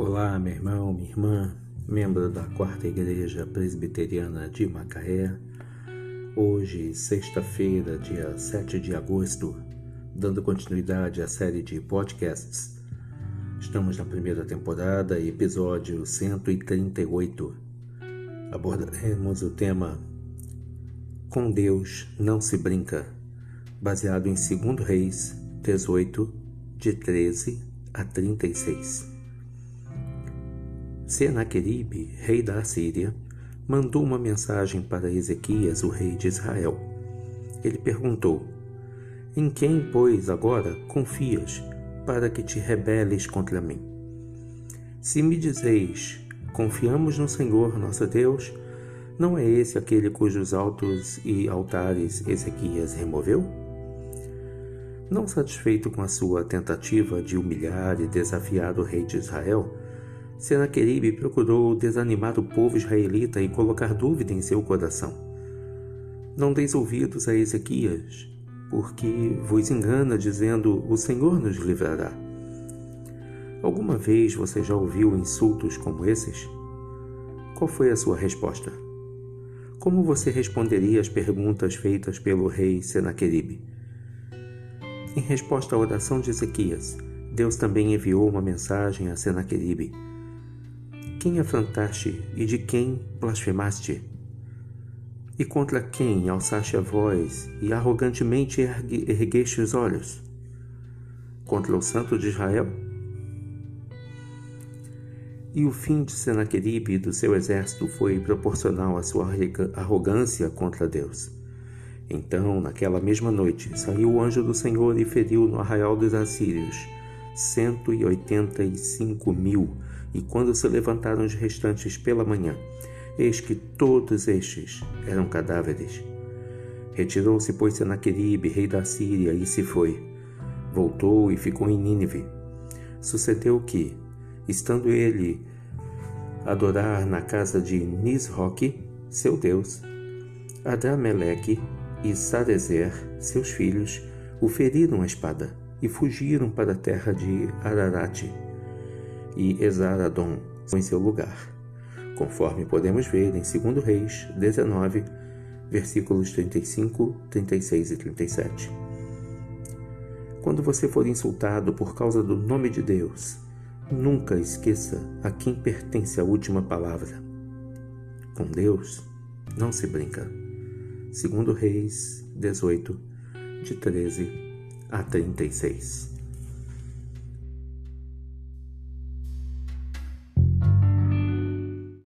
Olá, meu irmão, minha irmã, membro da Quarta Igreja Presbiteriana de Macaé. Hoje, sexta-feira, dia 7 de agosto, dando continuidade à série de podcasts. Estamos na primeira temporada, episódio 138. Abordaremos o tema Com Deus não se brinca, baseado em 2 Reis 18, de 13 a 36. Senaqueribe, rei da Assíria, mandou uma mensagem para Ezequias, o rei de Israel. Ele perguntou: Em quem, pois, agora confias para que te rebeles contra mim? Se me dizeis: Confiamos no Senhor nosso Deus, não é esse aquele cujos altos e altares Ezequias removeu? Não satisfeito com a sua tentativa de humilhar e desafiar o rei de Israel, Senaqueribe procurou desanimar o povo israelita e colocar dúvida em seu coração. Não deis ouvidos a Ezequias, porque vos engana dizendo: O Senhor nos livrará. Alguma vez você já ouviu insultos como esses? Qual foi a sua resposta? Como você responderia às perguntas feitas pelo rei Senaqueribe? Em resposta à oração de Ezequias, Deus também enviou uma mensagem a Senaqueribe quem afrontaste e de quem blasfemaste? E contra quem alçaste a voz e arrogantemente ergueste os olhos? Contra o Santo de Israel? E o fim de Senaqueribe e do seu exército foi proporcional à sua arrogância contra Deus. Então, naquela mesma noite, saiu o anjo do Senhor e feriu no arraial dos assírios cento e oitenta e cinco mil e quando se levantaram os restantes pela manhã, eis que todos estes eram cadáveres. Retirou-se, pois, Senaqueribe, rei da Síria, e se foi. Voltou e ficou em Nínive. Sucedeu que, estando ele adorar na casa de Nisroque, seu deus, Adrameleque e Sarezer, seus filhos, o feriram a espada e fugiram para a terra de Ararate e Esaradom em seu lugar, conforme podemos ver em 2 Reis 19, versículos 35, 36 e 37. Quando você for insultado por causa do nome de Deus, nunca esqueça a quem pertence a última palavra. Com Deus não se brinca. 2 Reis 18, de 13 a 36.